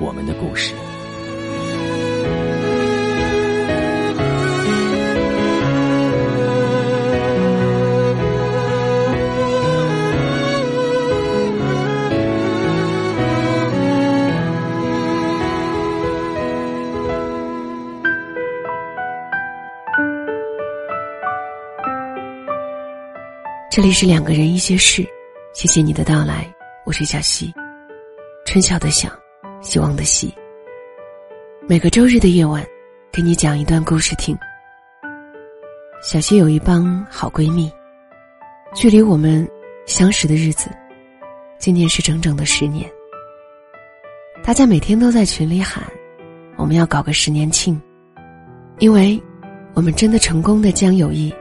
我们的故事。这里是两个人一些事，谢谢你的到来，我是小溪。春晓的晓，希望的希。每个周日的夜晚，给你讲一段故事听。小溪有一帮好闺蜜，距离我们相识的日子，今年是整整的十年。大家每天都在群里喊，我们要搞个十年庆，因为我们真的成功的将友谊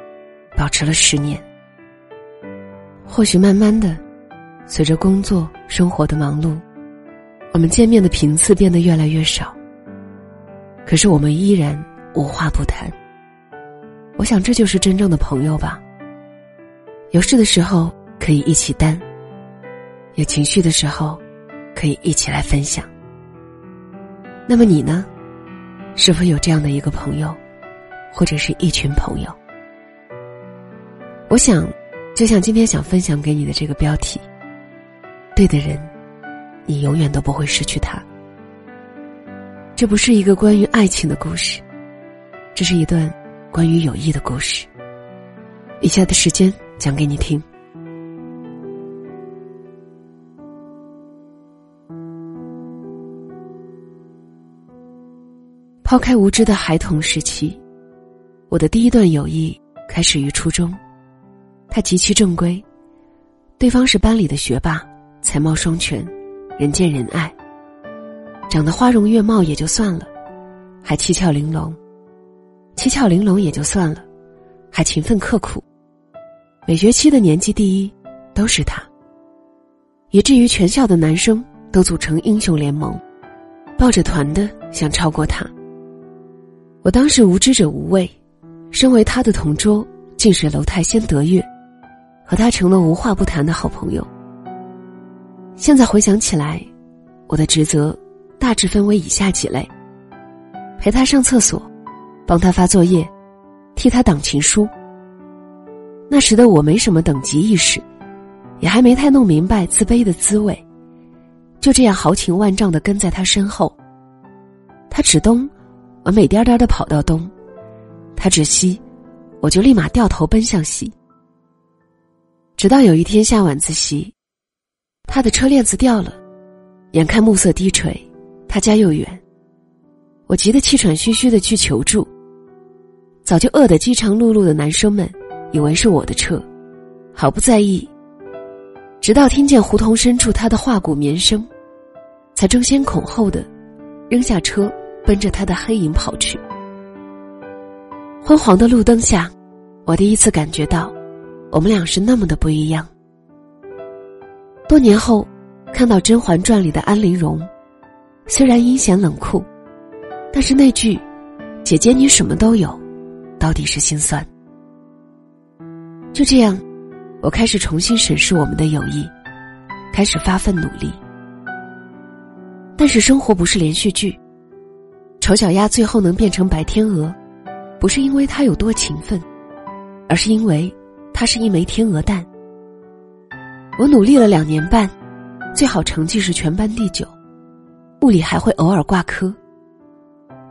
保持了十年。或许慢慢的，随着工作生活的忙碌。我们见面的频次变得越来越少，可是我们依然无话不谈。我想这就是真正的朋友吧。有事的时候可以一起担，有情绪的时候可以一起来分享。那么你呢？是否有这样的一个朋友，或者是一群朋友？我想，就像今天想分享给你的这个标题：对的人。你永远都不会失去他。这不是一个关于爱情的故事，这是一段关于友谊的故事。以下的时间讲给你听。抛开无知的孩童时期，我的第一段友谊开始于初中。他极其正规，对方是班里的学霸，才貌双全。人见人爱，长得花容月貌也就算了，还七窍玲珑。七窍玲珑也就算了，还勤奋刻苦。每学期的年级第一都是他，以至于全校的男生都组成英雄联盟，抱着团的想超过他。我当时无知者无畏，身为他的同桌，近水楼台先得月，和他成了无话不谈的好朋友。现在回想起来，我的职责大致分为以下几类：陪他上厕所，帮他发作业，替他挡情书。那时的我没什么等级意识，也还没太弄明白自卑的滋味，就这样豪情万丈的跟在他身后。他指东，我美颠颠的跑到东；他指西，我就立马掉头奔向西。直到有一天下晚自习。他的车链子掉了，眼看暮色低垂，他家又远，我急得气喘吁吁的去求助。早就饿得饥肠辘辘的男生们，以为是我的车，毫不在意。直到听见胡同深处他的画骨绵声，才争先恐后的扔下车，奔着他的黑影跑去。昏黄的路灯下，我第一次感觉到，我们俩是那么的不一样。多年后，看到《甄嬛传》里的安陵容，虽然阴险冷酷，但是那句“姐姐你什么都有”，到底是心酸。就这样，我开始重新审视我们的友谊，开始发奋努力。但是生活不是连续剧，丑小鸭最后能变成白天鹅，不是因为它有多勤奋，而是因为它是一枚天鹅蛋。我努力了两年半，最好成绩是全班第九，物理还会偶尔挂科。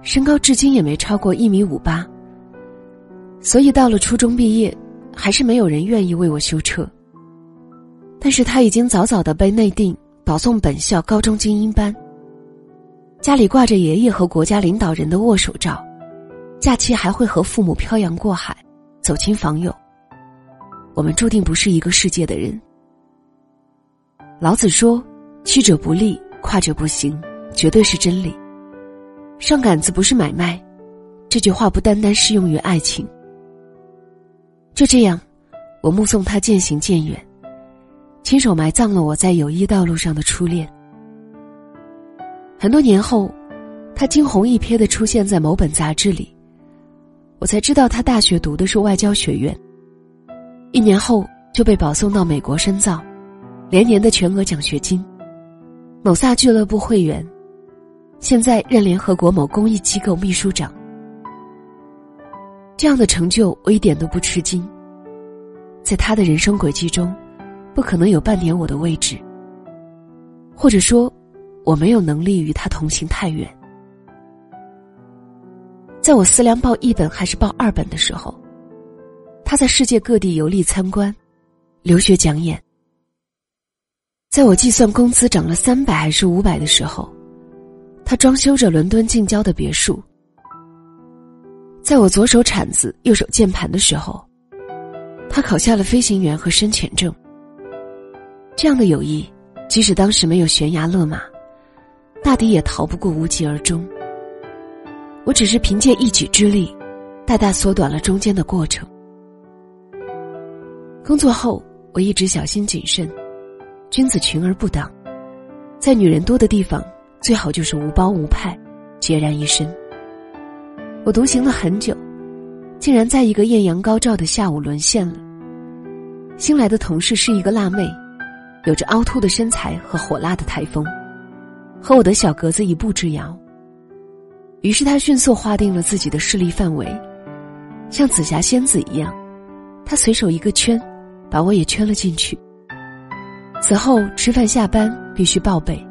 身高至今也没超过一米五八，所以到了初中毕业，还是没有人愿意为我修车。但是他已经早早的被内定保送本校高中精英班。家里挂着爷爷和国家领导人的握手照，假期还会和父母漂洋过海，走亲访友。我们注定不是一个世界的人。老子说：“去者不立，跨者不行”，绝对是真理。上杆子不是买卖，这句话不单单适用于爱情。就这样，我目送他渐行渐远，亲手埋葬了我在友谊道路上的初恋。很多年后，他惊鸿一瞥的出现在某本杂志里，我才知道他大学读的是外交学院。一年后就被保送到美国深造，连年的全额奖学金，某萨俱乐部会员。现在任联合国某公益机构秘书长，这样的成就我一点都不吃惊。在他的人生轨迹中，不可能有半点我的位置，或者说，我没有能力与他同行太远。在我思量报一本还是报二本的时候，他在世界各地游历参观、留学讲演。在我计算工资涨了三百还是五百的时候。他装修着伦敦近郊的别墅。在我左手铲子、右手键盘的时候，他考下了飞行员和深潜证。这样的友谊，即使当时没有悬崖勒马，大抵也逃不过无疾而终。我只是凭借一己之力，大大缩短了中间的过程。工作后，我一直小心谨慎，君子群而不党，在女人多的地方。最好就是无帮无派，孑然一身。我独行了很久，竟然在一个艳阳高照的下午沦陷了。新来的同事是一个辣妹，有着凹凸的身材和火辣的台风，和我的小格子一步之遥。于是他迅速划定了自己的势力范围，像紫霞仙子一样，他随手一个圈，把我也圈了进去。此后吃饭下班必须报备。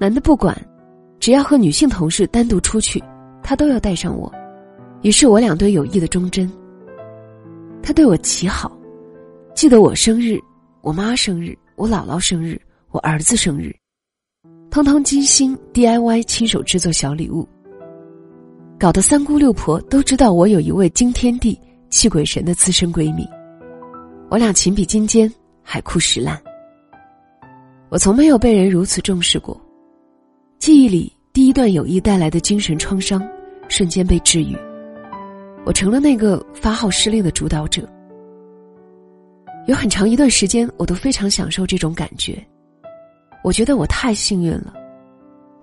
男的不管，只要和女性同事单独出去，他都要带上我。于是我俩对友谊的忠贞。他对我极好，记得我生日、我妈生日、我姥姥生日、我儿子生日，通通精心 DIY 亲手制作小礼物，搞得三姑六婆都知道我有一位惊天地泣鬼神的资深闺蜜。我俩情比金坚，海枯石烂。我从没有被人如此重视过。记忆里第一段友谊带来的精神创伤，瞬间被治愈。我成了那个发号施令的主导者。有很长一段时间，我都非常享受这种感觉。我觉得我太幸运了。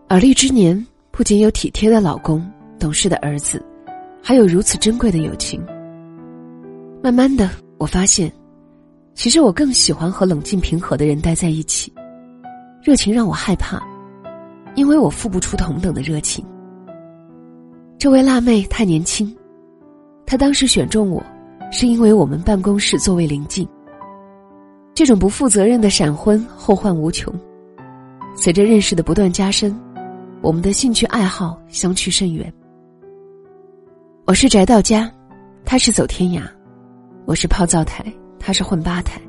而立之年，不仅有体贴的老公、懂事的儿子，还有如此珍贵的友情。慢慢的，我发现，其实我更喜欢和冷静平和的人待在一起。热情让我害怕。因为我付不出同等的热情。这位辣妹太年轻，她当时选中我，是因为我们办公室座位临近。这种不负责任的闪婚后患无穷。随着认识的不断加深，我们的兴趣爱好相去甚远。我是宅到家，他是走天涯；我是泡灶台，他是混吧台。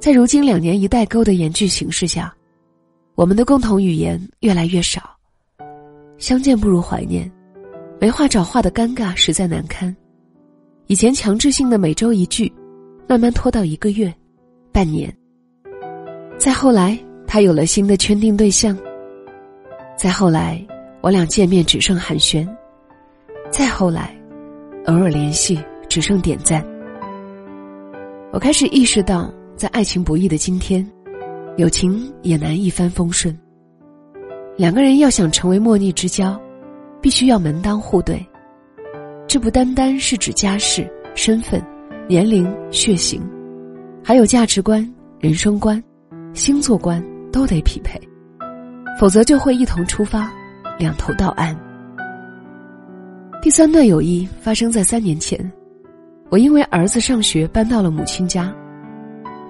在如今两年一代沟的严峻形势下。我们的共同语言越来越少，相见不如怀念，没话找话的尴尬实在难堪。以前强制性的每周一句，慢慢拖到一个月、半年。再后来，他有了新的圈定对象。再后来，我俩见面只剩寒暄。再后来，偶尔联系只剩点赞。我开始意识到，在爱情不易的今天。友情也难一帆风顺。两个人要想成为莫逆之交，必须要门当户对。这不单单是指家世、身份、年龄、血型，还有价值观、人生观、星座观都得匹配，否则就会一同出发，两头到岸。第三段友谊发生在三年前，我因为儿子上学搬到了母亲家。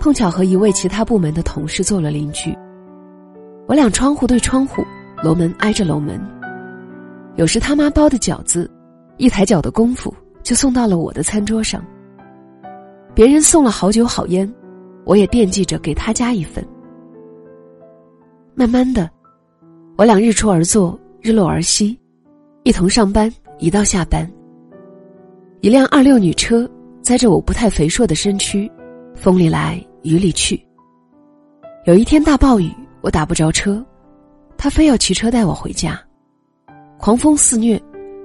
碰巧和一位其他部门的同事做了邻居，我俩窗户对窗户，楼门挨着楼门。有时他妈包的饺子，一抬脚的功夫就送到了我的餐桌上。别人送了好酒好烟，我也惦记着给他加一份。慢慢的，我俩日出而作，日落而息，一同上班，一道下班。一辆二六女车载着我不太肥硕的身躯，风里来雨里去。有一天大暴雨，我打不着车，他非要骑车带我回家。狂风肆虐，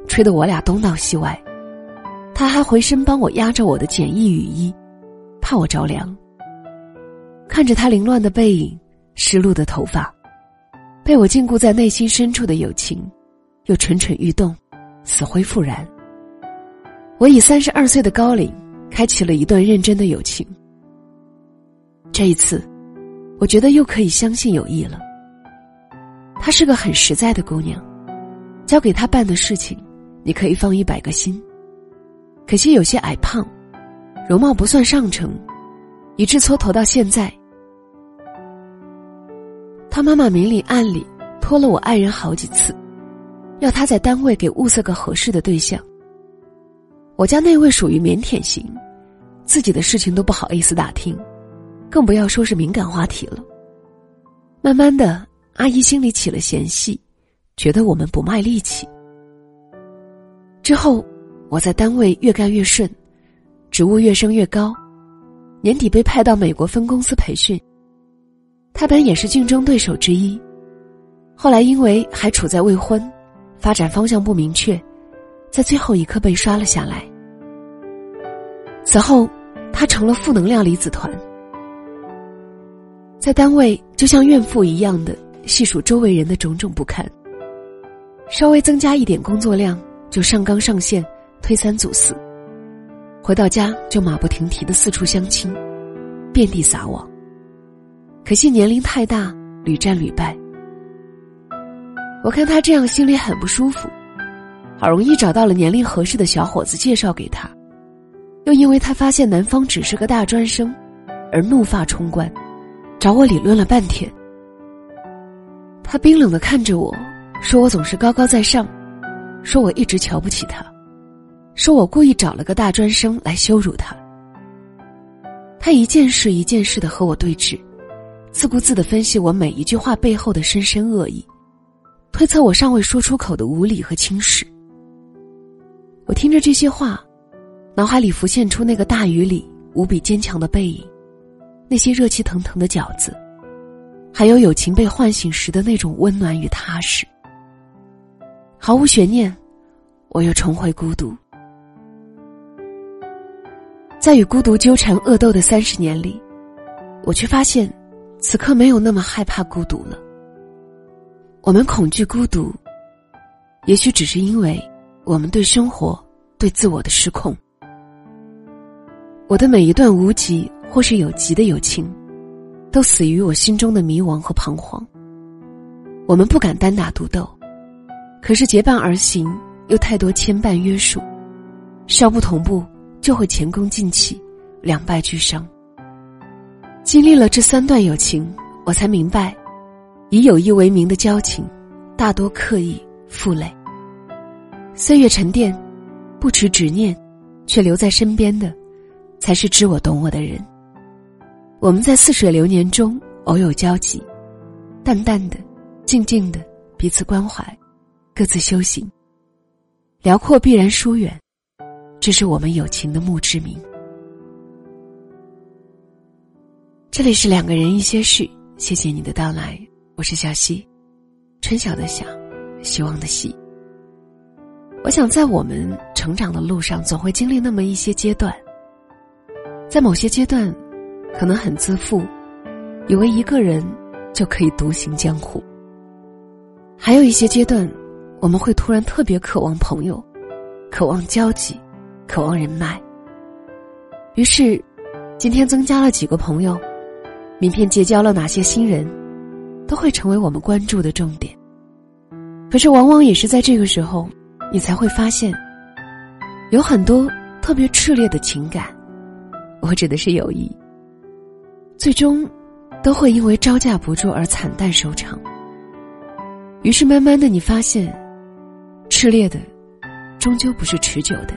吹得我俩东倒西歪。他还回身帮我压着我的简易雨衣，怕我着凉。看着他凌乱的背影，湿漉的头发，被我禁锢在内心深处的友情，又蠢蠢欲动，死灰复燃。我以三十二岁的高龄，开启了一段认真的友情。这一次。我觉得又可以相信友谊了。她是个很实在的姑娘，交给她办的事情，你可以放一百个心。可惜有些矮胖，容貌不算上乘，以致蹉跎到现在。他妈妈明里暗里托了我爱人好几次，要他在单位给物色个合适的对象。我家那位属于腼腆型，自己的事情都不好意思打听。更不要说是敏感话题了。慢慢的，阿姨心里起了嫌隙，觉得我们不卖力气。之后，我在单位越干越顺，职务越升越高，年底被派到美国分公司培训。他本也是竞争对手之一，后来因为还处在未婚，发展方向不明确，在最后一刻被刷了下来。此后，他成了负能量离子团。在单位就像怨妇一样的细数周围人的种种不堪，稍微增加一点工作量就上纲上线，推三阻四。回到家就马不停蹄的四处相亲，遍地撒网。可惜年龄太大，屡战屡败。我看他这样心里很不舒服，好容易找到了年龄合适的小伙子介绍给他，又因为他发现男方只是个大专生，而怒发冲冠。找我理论了半天，他冰冷的看着我，说我总是高高在上，说我一直瞧不起他，说我故意找了个大专生来羞辱他。他一件事一件事的和我对峙，自顾自的分析我每一句话背后的深深恶意，推测我尚未说出口的无理和轻视。我听着这些话，脑海里浮现出那个大雨里无比坚强的背影。那些热气腾腾的饺子，还有友情被唤醒时的那种温暖与踏实。毫无悬念，我又重回孤独。在与孤独纠缠恶斗的三十年里，我却发现，此刻没有那么害怕孤独了。我们恐惧孤独，也许只是因为我们对生活、对自我的失控。我的每一段无极。或是有极的友情，都死于我心中的迷惘和彷徨。我们不敢单打独斗，可是结伴而行又太多牵绊约束，稍不同步就会前功尽弃，两败俱伤。经历了这三段友情，我才明白，以友谊为名的交情，大多刻意负累。岁月沉淀，不持执念，却留在身边的，才是知我懂我的人。我们在似水流年中偶有交集，淡淡的、静静的彼此关怀，各自修行。辽阔必然疏远，这是我们友情的墓志铭。这里是两个人一些事，谢谢你的到来，我是小溪，春晓的晓，希望的希。我想在我们成长的路上，总会经历那么一些阶段，在某些阶段。可能很自负，以为一个人就可以独行江湖。还有一些阶段，我们会突然特别渴望朋友，渴望交集，渴望人脉。于是，今天增加了几个朋友，明天结交了哪些新人，都会成为我们关注的重点。可是，往往也是在这个时候，你才会发现，有很多特别炽烈的情感，我指的是友谊。最终，都会因为招架不住而惨淡收场。于是慢慢的，你发现，炽烈的，终究不是持久的。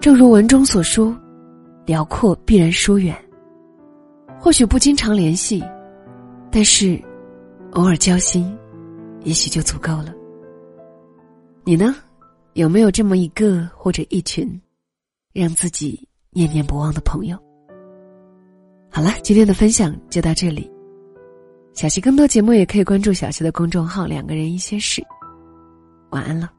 正如文中所说，辽阔必然疏远。或许不经常联系，但是偶尔交心，也许就足够了。你呢？有没有这么一个或者一群，让自己念念不忘的朋友？好了，今天的分享就到这里。小溪更多节目也可以关注小溪的公众号“两个人一些事”。晚安了。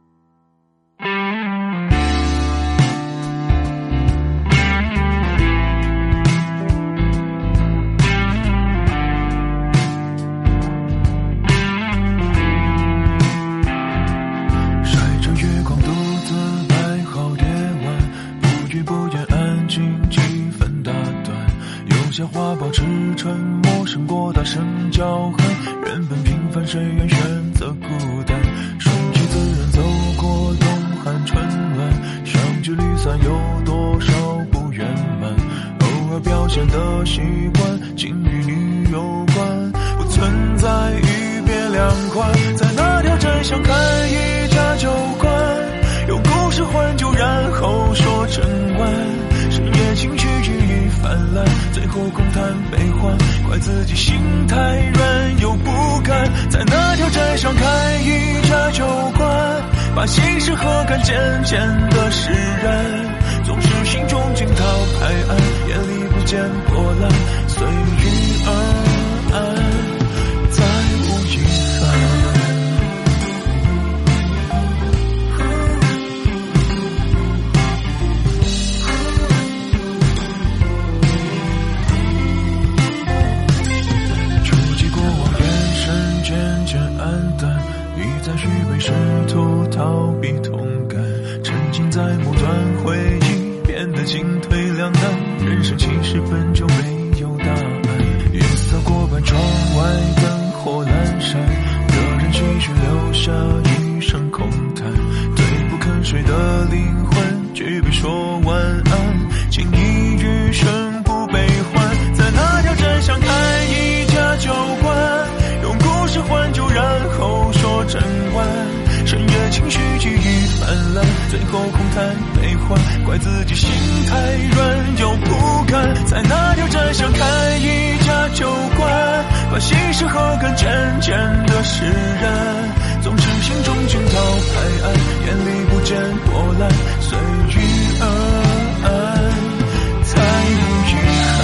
话保持沉默，胜过大声叫喊。原本平凡，谁愿选择孤单？顺其自然，走过冬寒春暖。相聚离散，有多少不圆满？偶尔表现的习惯，竟与你有关。不存在一别两宽，在那条站相看一家酒馆，用故事换酒，然后说成晚。最后空谈悲欢，怪自己心太软又不甘，在那条街上开一家酒馆，把心事和感渐渐的释然，总是心中惊涛拍岸，眼里不见波澜，随遇而逃避同感沉浸在释然，总是心中惊涛拍岸，眼里不见波澜，随遇而安，才无遗憾。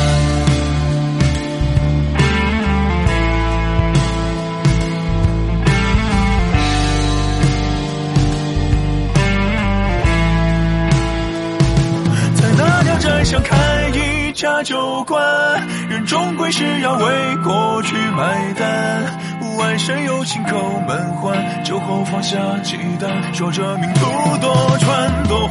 在那条窄巷开一家酒馆，人终归是要为过去买单。万山有情叩门环，酒后放下忌惮，说着命途多舛多